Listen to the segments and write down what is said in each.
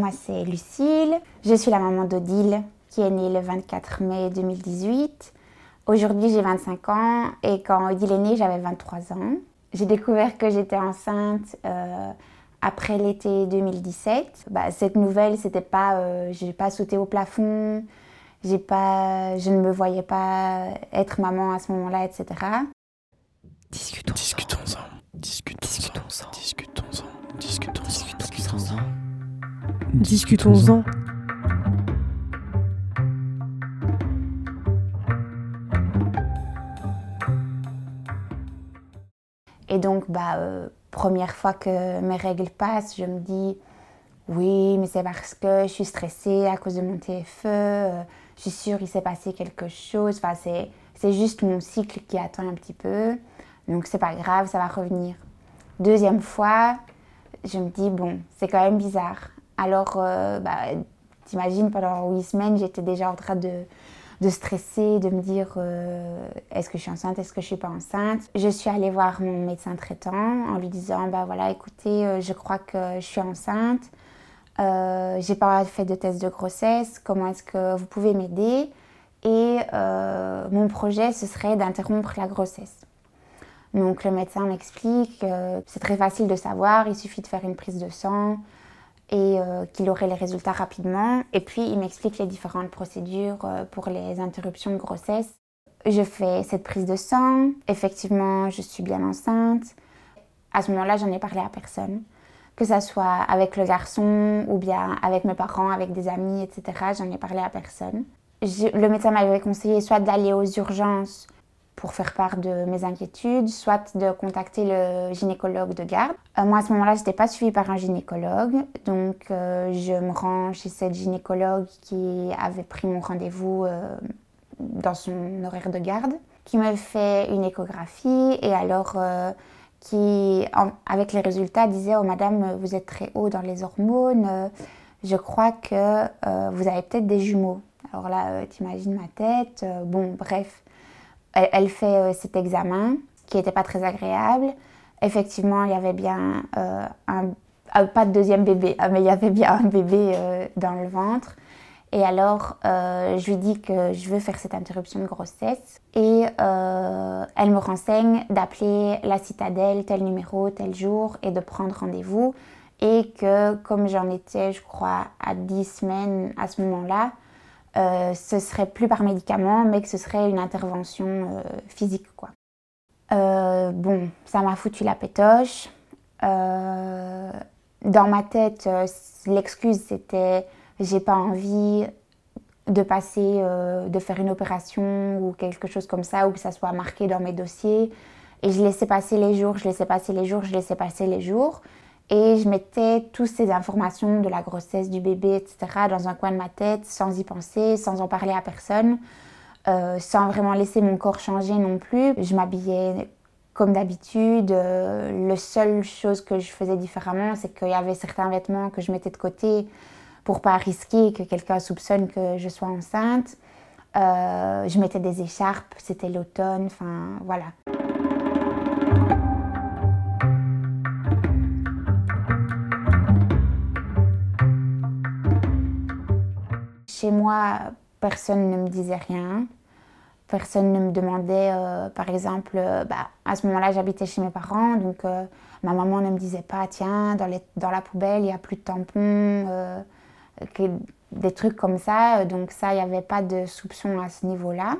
moi c'est Lucille. Je suis la maman d'Odile qui est née le 24 mai 2018. Aujourd'hui j'ai 25 ans et quand Odile est née j'avais 23 ans. J'ai découvert que j'étais enceinte euh, après l'été 2017. Bah, cette nouvelle, c'était pas, euh, j'ai pas sauté au plafond, j'ai pas, je ne me voyais pas être maman à ce moment-là, etc. Discutons. Discutons-en. Discutons-en. Discutons-en. Et donc, bah, euh, première fois que mes règles passent, je me dis oui, mais c'est parce que je suis stressée à cause de mon TFE, euh, je suis sûre qu'il s'est passé quelque chose. Enfin, c'est juste mon cycle qui attend un petit peu. Donc, c'est pas grave, ça va revenir. Deuxième fois, je me dis bon, c'est quand même bizarre. Alors, euh, bah, t'imagines, pendant huit semaines, j'étais déjà en train de de stresser, de me dire euh, est-ce que je suis enceinte, est-ce que je suis pas enceinte? Je suis allée voir mon médecin traitant en lui disant bah voilà écoutez euh, je crois que je suis enceinte, euh, j'ai pas fait de test de grossesse, comment est-ce que vous pouvez m'aider? Et euh, mon projet ce serait d'interrompre la grossesse. Donc le médecin m'explique, c'est très facile de savoir, il suffit de faire une prise de sang, et euh, qu'il aurait les résultats rapidement. Et puis, il m'explique les différentes procédures euh, pour les interruptions de grossesse. Je fais cette prise de sang. Effectivement, je suis bien enceinte. À ce moment-là, j'en ai parlé à personne. Que ce soit avec le garçon ou bien avec mes parents, avec des amis, etc. J'en ai parlé à personne. le médecin m'avait conseillé soit d'aller aux urgences pour faire part de mes inquiétudes, soit de contacter le gynécologue de garde. Euh, moi, à ce moment-là, je n'étais pas suivie par un gynécologue, donc euh, je me rends chez cette gynécologue qui avait pris mon rendez-vous euh, dans son horaire de garde, qui me fait une échographie et alors qui, avec les résultats, disait Oh, madame, vous êtes très haut dans les hormones, je crois que vous avez peut-être des jumeaux. Alors là, t'imagines ma tête. bon, bref elle, fait euh, cet examen qui n'était pas très agréable. Effectivement, il y avait bien euh, un, euh, pas de deuxième bébé, mais il y avait bien un bébé dans le ventre. Et alors, je lui dis que je veux faire cette interruption de grossesse. Et elle me renseigne d'appeler la citadelle, tel numéro, tel jour, et de prendre rendez-vous. Et que comme j'en étais, je crois, à 10 semaines à ce moment-là, euh, ce serait plus par médicament, mais que ce serait une intervention euh, physique. Quoi. Euh, bon, ça m'a foutu la pétoche. dans ma tête, l'excuse c'était j'ai pas envie de passer, de faire une opération ou quelque chose comme ça, ou que ça soit marqué dans mes dossiers. Et je laissais passer les jours, je laissais passer les jours, je laissais passer les jours. Et je mettais toutes ces informations de la grossesse du bébé, etc., dans un coin de ma tête, sans y penser, sans en parler à personne, euh, sans vraiment laisser mon corps changer non plus. Je m'habillais comme d'habitude. Euh, la seule chose que je faisais différemment, c'est qu'il y avait certains vêtements que je mettais de côté pour pas risquer que quelqu'un soupçonne que je sois enceinte. Euh, je mettais des écharpes, c'était l'automne, enfin voilà. Chez moi, personne ne me disait rien. Personne ne me demandait, euh, par exemple, euh, bah, à ce moment-là, j'habitais chez mes parents, donc euh, ma maman ne me disait pas, tiens, dans, la poubelle, il n'y a plus de tampons, des trucs comme ça. Donc ça, il n'y avait pas de soupçon à ce niveau-là.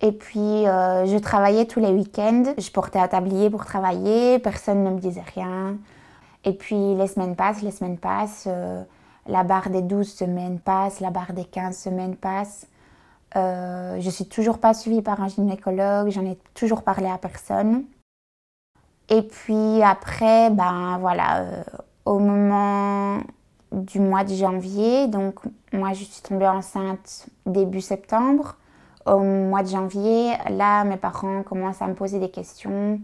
Et puis, je travaillais tous les week-ends. Je portais un tablier pour travailler. Personne ne me disait rien. Et puis, les semaines passent, les semaines passent la barre des 12 semaines passe, la barre des 15 semaines passe. Euh, je suis toujours pas suivie par un gynécologue, j'en ai toujours parlé à personne. Et puis après, ben voilà, euh, au moment du mois de janvier, donc moi je suis tombée enceinte début septembre. Au mois de janvier, là mes parents commencent à me poser des questions.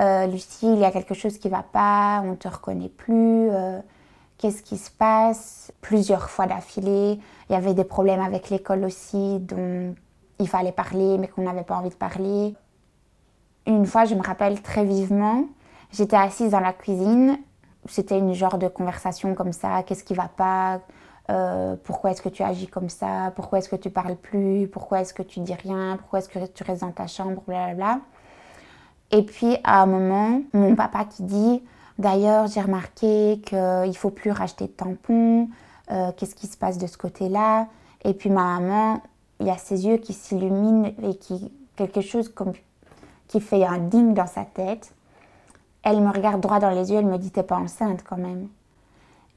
Euh, Lucie, il y a quelque chose qui va pas, on te reconnaît plus. Qu'est-ce qui se passe? Plusieurs fois d'affilée. Il y avait des problèmes avec l'école aussi dont il fallait parler mais qu'on n'avait pas envie de parler. Une fois, je me rappelle très vivement, j'étais assise dans la cuisine. C'était une genre de conversation comme ça, qu'est-ce qui va pas, euh, pourquoi est-ce que tu agis comme ça, pourquoi est-ce que tu parles plus, pourquoi est-ce que tu dis rien, pourquoi est-ce que tu restes dans ta chambre, blablabla. Et puis à un moment, mon papa qui dit, d'ailleurs j'ai remarqué qu'il faut plus racheter de tampons, euh, qu'est-ce qui se passe de ce côté-là? Et puis ma maman, il y a ses yeux qui s'illuminent et qui quelque chose comme qui fait un ding dans sa tête. Elle me regarde droit dans les yeux, elle me dit T'es pas enceinte quand même.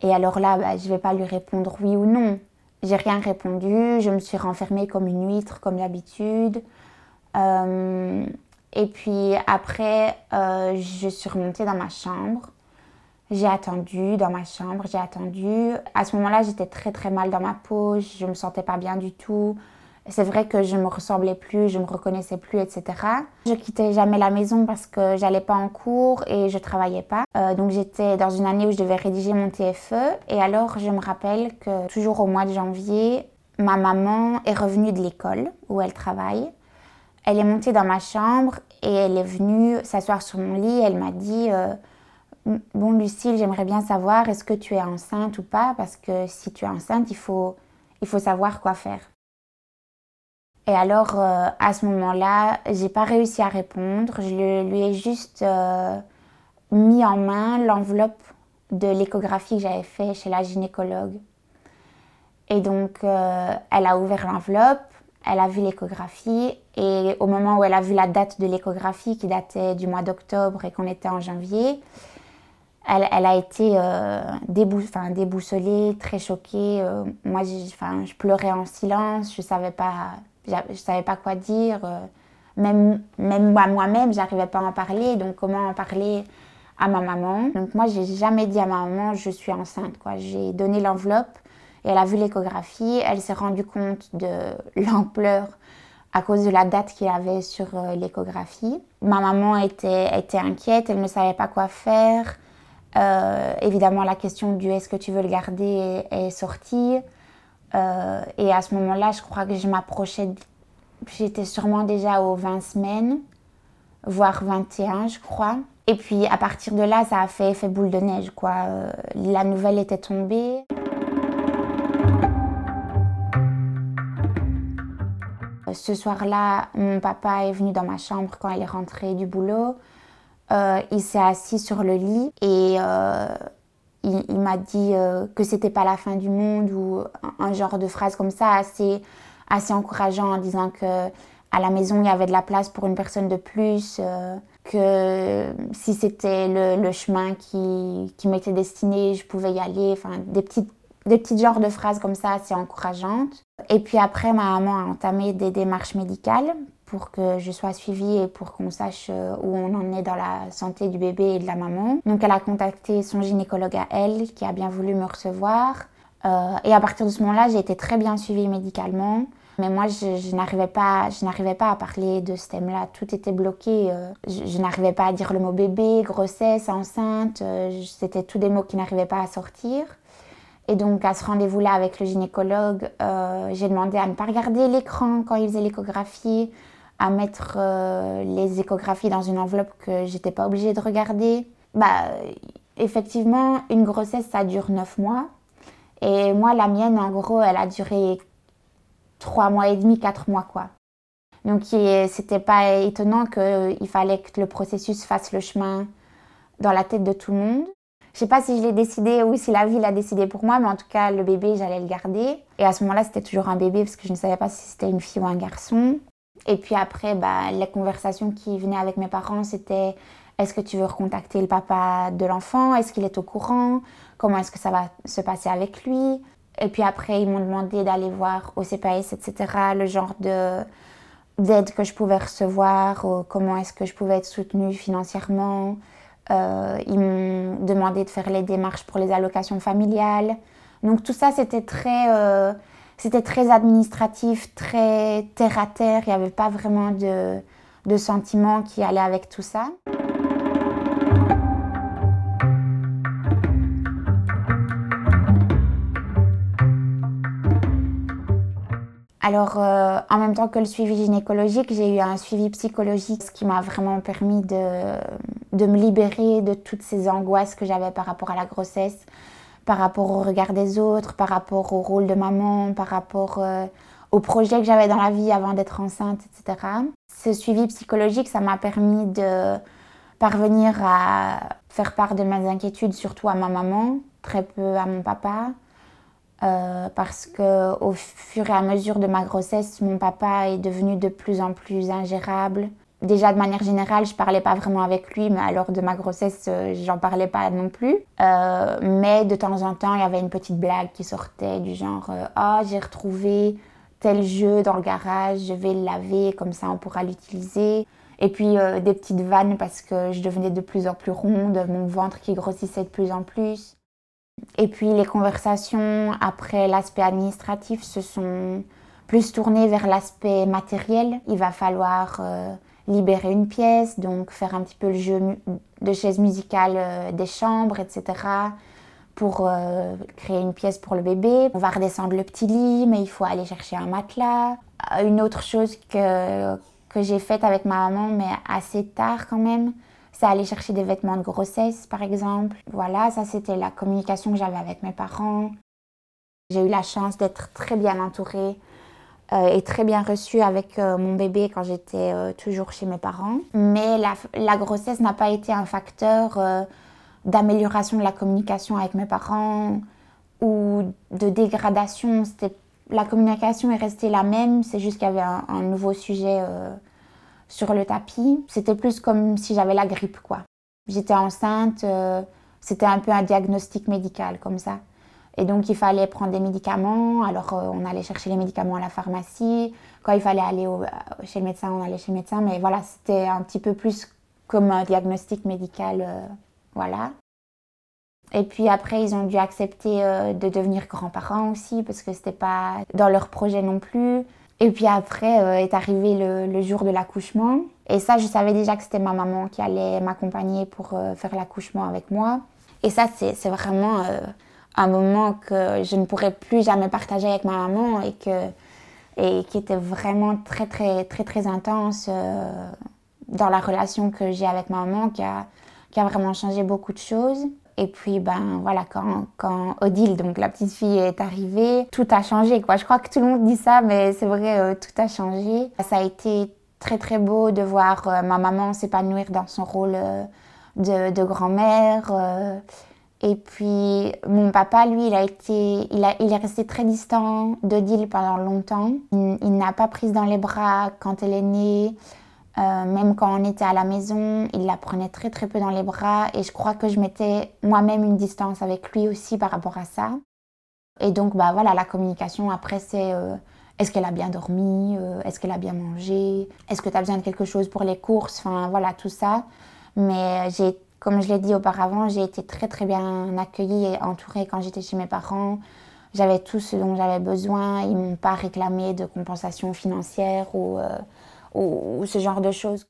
Et alors là, bah, je ne vais pas lui répondre oui ou non. J'ai rien répondu, je me suis renfermée comme une huître, comme d'habitude. Euh, et puis après, euh, je suis remontée dans ma chambre. J'ai attendu dans ma chambre, j'ai attendu. À ce moment-là, j'étais très très mal dans ma peau, je me sentais pas bien du tout. C'est vrai que je me ressemblais plus, je me reconnaissais plus, etc. Je quittais jamais la maison parce que j'allais pas en cours et je travaillais pas. Euh, donc j'étais dans une année où je devais rédiger mon TFE. Et alors je me rappelle que toujours au mois de janvier, ma maman est revenue de l'école où elle travaille. Elle est montée dans ma chambre et elle est venue s'asseoir sur mon lit. Elle m'a dit euh, Bon, Lucille, j'aimerais bien savoir est-ce que tu es enceinte ou pas? Parce que si tu es enceinte, il faut, il faut savoir quoi faire. Et alors, euh, à ce moment-là, j'ai pas réussi à répondre. Je lui ai juste euh, mis en main l'enveloppe de l'échographie que j'avais fait chez la gynécologue. Et donc, elle a ouvert l'enveloppe, elle a vu l'échographie, et au moment où elle a vu la date de l'échographie, qui datait du mois d'octobre et qu'on était en janvier, elle, a été déboussolée, très choquée. moi, je pleurais en silence, je savais pas ne savais pas quoi dire. Euh, même, moi, moi-même, j'arrivais pas à en parler. Donc, comment en parler à ma maman? Donc, moi, j'ai jamais dit à ma maman, je suis enceinte. J'ai donné l'enveloppe et elle a vu l'échographie. Elle s'est rendue compte de l'ampleur à cause de la date qu'il avait sur euh, l'échographie. Ma maman était, était inquiète, elle ne savait pas quoi faire. Euh, évidemment, la question du est-ce que tu veux le garder est sortie. Euh, et à ce moment-là, je crois que je m'approchais, j'étais sûrement déjà aux 20 semaines, voire 21, je crois. Et puis à partir de là, ça a fait effet boule de neige, quoi. La nouvelle était tombée. Ce soir-là, mon papa est venu dans ma chambre quand il est rentré du boulot. Euh, il s'est assis sur le lit et il, m'a dit euh, que c'était pas la fin du monde ou un, genre de phrase comme ça assez, assez encourageant en disant que à la maison il y avait de la place pour une personne de plus, euh, que si c'était le, chemin qui, qui m'était destiné, je pouvais y aller, enfin des petites des petits genres de phrases comme ça assez encourageantes. Et puis après, ma maman a entamé des démarches médicales pour que je sois suivie et pour qu'on sache euh, où on en est dans la santé du bébé et de la maman. Donc elle a contacté son gynécologue à elle qui a bien voulu me recevoir. Euh, et à partir de ce moment-là, j'ai été très bien suivie médicalement. Mais moi, je, n'arrivais pas, je n'arrivais pas à parler de ce thème-là. Tout était bloqué. Euh. je, n'arrivais pas à dire le mot bébé, grossesse, enceinte. C'était tous des mots qui n'arrivaient pas à sortir. Et donc à ce rendez-vous-là avec le gynécologue, j'ai demandé à ne pas regarder l'écran quand il faisait l'échographie, à mettre euh, les échographies dans une enveloppe que j'étais pas obligée de regarder. Bah, effectivement, une grossesse, ça dure 9 mois. Et moi, la mienne, en gros, elle a duré 3 mois et demi, 4 mois, quoi. Donc, c'était pas étonnant qu'il fallait que le processus fasse le chemin dans la tête de tout le monde. Je sais pas si je l'ai décidé ou si la vie l'a décidé pour moi, mais en tout cas, le bébé, j'allais le garder. Et à ce moment-là, c'était toujours un bébé parce que je ne savais pas si c'était une fille ou un garçon. Et puis après, bah, la conversation qui venait avec mes parents, c'était est-ce que tu veux recontacter le papa de l'enfant? Est-ce qu'il est au courant? Comment est-ce que ça va se passer avec lui? Et puis après, ils m'ont demandé d'aller voir au CPS, etc., le genre de d'aide que je pouvais recevoir, comment est-ce que je pouvais être soutenue financièrement. Euh, ils m'ont demandé de faire les démarches pour les allocations familiales. Donc tout ça, c'était très... Euh, c'était très administratif, très terre à terre. Il n'y avait pas vraiment de, de sentiments qui allaient avec tout ça. Alors, euh, en même temps que le suivi gynécologique, j'ai eu un suivi psychologique, ce qui m'a vraiment permis de, de me libérer de toutes ces angoisses que j'avais par rapport à la grossesse, par rapport au regard des autres, par rapport au rôle de maman, par rapport euh, au projet que j'avais dans la vie avant d'être enceinte, etc. Ce suivi psychologique, ça m'a permis de parvenir à faire part de mes inquiétudes, surtout à ma maman, très peu à mon papa. Euh, parce que au fur et à mesure de ma grossesse, mon papa est devenu de plus en plus ingérable. Déjà de manière générale, je parlais pas vraiment avec lui, mais alors de ma grossesse, euh, j'en parlais pas non plus. Euh, mais de temps en temps, il y avait une petite blague qui sortait du genre ah j'ai retrouvé tel jeu dans le garage, je vais le laver, comme ça on pourra l'utiliser. Et puis des petites vannes parce que je devenais de plus en plus ronde, mon ventre qui grossissait de plus en plus. Et puis les conversations après l'aspect administratif se sont plus tournées vers l'aspect matériel. Il va falloir euh, libérer une pièce, donc faire un petit peu le jeu de chaise musicale euh, des chambres, etc. pour euh, créer une pièce pour le bébé. On va redescendre le petit lit, mais il faut aller chercher un matelas. Une autre chose que, que j'ai faite avec ma maman, mais assez tard quand même, c'est aller chercher des vêtements de grossesse, par exemple. Voilà, ça c'était la communication que j'avais avec mes parents. J'ai eu la chance d'être très bien entourée euh, et très bien reçue avec euh, mon bébé quand j'étais euh, toujours chez mes parents. Mais la, grossesse n'a pas été un facteur d'amélioration de la communication avec mes parents ou de dégradation. La communication est restée la même, c'est juste qu'il y avait un nouveau sujet sur le tapis. C'était plus comme si j'avais la grippe, quoi. J'étais enceinte, euh, c'était un peu un diagnostic médical comme ça. Et donc il fallait prendre des médicaments, alors euh, on allait chercher les médicaments à la pharmacie. Quand il fallait aller euh, chez le médecin, on allait chez le médecin. Mais voilà, c'était un petit peu plus comme un diagnostic médical, voilà. Et puis après, ils ont dû accepter de devenir grands-parents aussi, parce que c'était pas dans leur projet non plus. Et puis après euh, est arrivé le, jour de l'accouchement. Et ça, je savais déjà que c'était ma maman qui allait m'accompagner pour euh, faire l'accouchement avec moi. Et ça, c'est vraiment euh, un moment que je ne pourrais plus jamais partager avec ma maman et, que, et qui était vraiment très, très, très, très intense dans la relation que j'ai avec ma maman, qui a, qui a vraiment changé beaucoup de choses. Et puis, ben voilà, quand, quand Odile, donc la petite fille, est arrivée, tout a changé, quoi. Je crois que tout le monde dit ça, mais c'est vrai, euh, tout a changé. Ça a été très, très beau de voir euh, ma maman s'épanouir dans son rôle euh, de, grand-mère. et puis, mon papa, lui, il, a été, il, a, il est resté très distant d'Odile pendant longtemps. Il, il n'a pas prise dans les bras quand elle est née. Euh, même quand on était à la maison, il la prenait très très peu dans les bras et je crois que je mettais moi-même une distance avec lui aussi par rapport à ça. Et donc bah voilà, la communication après c'est euh, est-ce qu'elle a bien dormi, euh, est-ce qu'elle a bien mangé, est-ce que tu as besoin de quelque chose pour les courses, enfin voilà tout ça. Mais j'ai comme je l'ai dit auparavant, j'ai été très très bien accueillie et entourée quand j'étais chez mes parents. J'avais tout ce dont j'avais besoin, ils m'ont pas réclamé de compensation financière ou ou, ce genre de choses.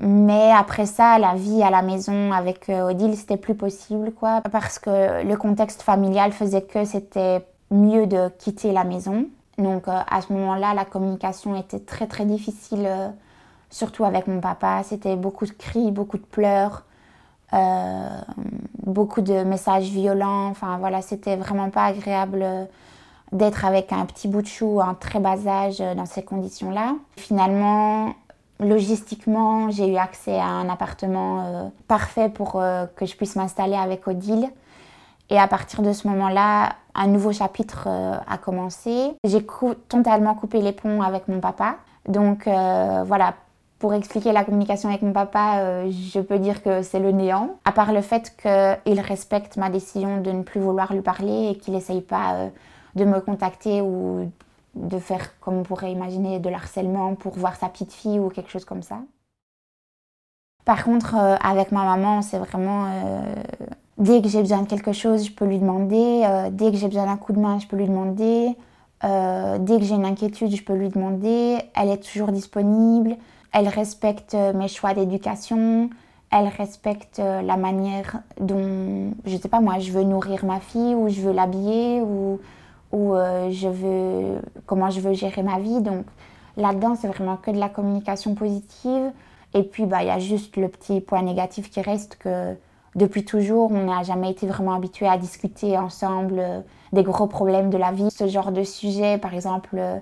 Mais après ça, la vie à la maison avec euh, Odile, c'était plus possible, quoi, parce que le contexte familial faisait que c'était mieux de quitter la maison. Donc euh, à ce moment-là, la communication était très très difficile, euh, surtout avec mon papa. C'était beaucoup de cris, beaucoup de pleurs, beaucoup de messages violents. Enfin voilà, c'était vraiment pas agréable d'être avec un petit bout de chou en très bas âge euh, dans ces conditions-là. Finalement, logistiquement, j'ai eu accès à un appartement euh, parfait pour euh, que je puisse m'installer avec Odile. Et à partir de ce moment-là, un nouveau chapitre a commencé. J'ai totalement coupé les ponts avec mon papa. Donc voilà, pour expliquer la communication avec mon papa, je peux dire que c'est le néant. À part le fait qu'il respecte ma décision de ne plus vouloir lui parler et qu'il n'essaye pas de me contacter ou de faire, comme on pourrait imaginer, de l'harcèlement pour voir sa petite fille ou quelque chose comme ça. Par contre, euh, avec ma maman, c'est vraiment... Euh, dès que j'ai besoin de quelque chose, je peux lui demander. Euh, dès que j'ai besoin d'un coup de main, je peux lui demander. dès que j'ai une inquiétude, je peux lui demander. Elle est toujours disponible. Elle respecte mes choix d'éducation. Elle respecte la manière dont, je sais pas moi, je veux nourrir ma fille ou je veux l'habiller ou ou euh, je veux, comment je veux gérer ma vie. Donc là-dedans, c'est vraiment que de la communication positive. Et puis, bah, il y a juste le petit point négatif qui reste que depuis toujours, on n'a jamais été vraiment habitué à discuter ensemble euh, des gros problèmes de la vie. Ce genre de sujet, par exemple, euh,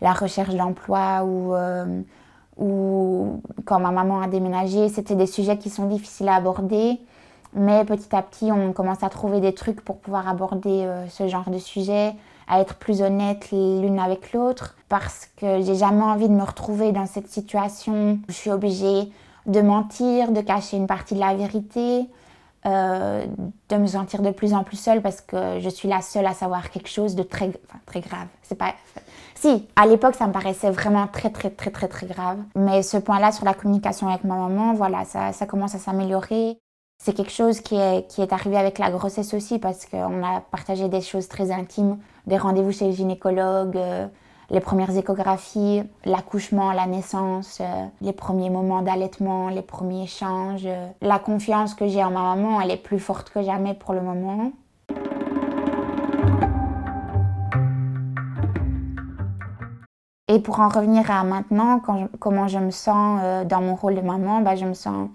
la recherche d'emploi ou, ou quand ma maman a déménagé, c'était des sujets qui sont difficiles à aborder. Mais petit à petit, on commence à trouver des trucs pour pouvoir aborder ce genre de sujet, à être plus honnête l'une avec l'autre, parce que j'ai jamais envie de me retrouver dans cette situation où je suis obligée de mentir, de cacher une partie de la vérité, euh, de me sentir de plus en plus seule parce que je suis la seule à savoir quelque chose de très, très grave. C'est pas. Si, à l'époque, ça me paraissait vraiment très, très, très, très, très grave. Mais ce point-là sur la communication avec ma maman, voilà, ça, ça commence à s'améliorer. C'est quelque chose qui est, qui est arrivé avec la grossesse aussi parce qu'on a partagé des choses très intimes, des rendez-vous chez le gynécologue, euh, les premières échographies, l'accouchement, la naissance, euh, les premiers moments d'allaitement, les premiers échanges. Euh, la confiance que j'ai en ma maman, elle est plus forte que jamais pour le moment. Et pour en revenir à maintenant, comment je me sens dans mon rôle de maman, bah, je me sens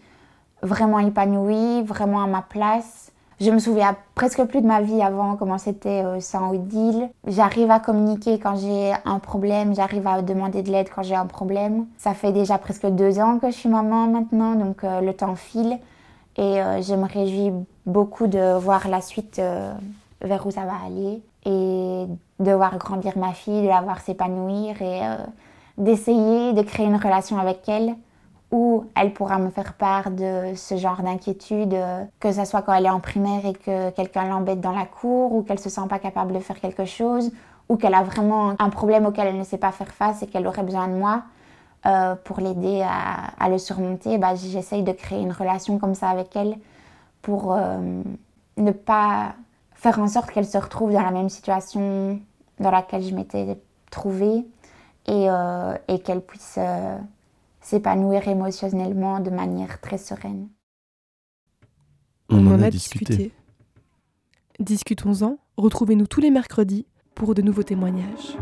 vraiment épanouie, vraiment à ma place. Je me souviens presque plus de ma vie avant, comment c'était euh, sans Odile. J'arrive à communiquer quand j'ai un problème, j'arrive à demander de l'aide quand j'ai un problème. Ça fait déjà presque deux ans que je suis maman maintenant, donc euh, le temps file. Et euh, je me réjouis beaucoup de voir la suite vers où ça va aller et de voir grandir ma fille, de la voir s'épanouir et d'essayer de créer une relation avec elle où elle pourra me faire part de ce genre d'inquiétude, euh, que ce soit quand elle est en primaire et que quelqu'un l'embête dans la cour, ou qu'elle se sent pas capable de faire quelque chose, ou qu'elle a vraiment un problème auquel elle ne sait pas faire face et qu'elle aurait besoin de moi euh, pour l'aider à, le surmonter. Bah, J'essaye de créer une relation comme ça avec elle pour euh, ne pas faire en sorte qu'elle se retrouve dans la même situation dans laquelle je m'étais trouvée et, et qu'elle puisse s'épanouir émotionnellement de manière très sereine. On, en a, discuté. Discutons-en. Retrouvez-nous tous les mercredis pour de nouveaux témoignages.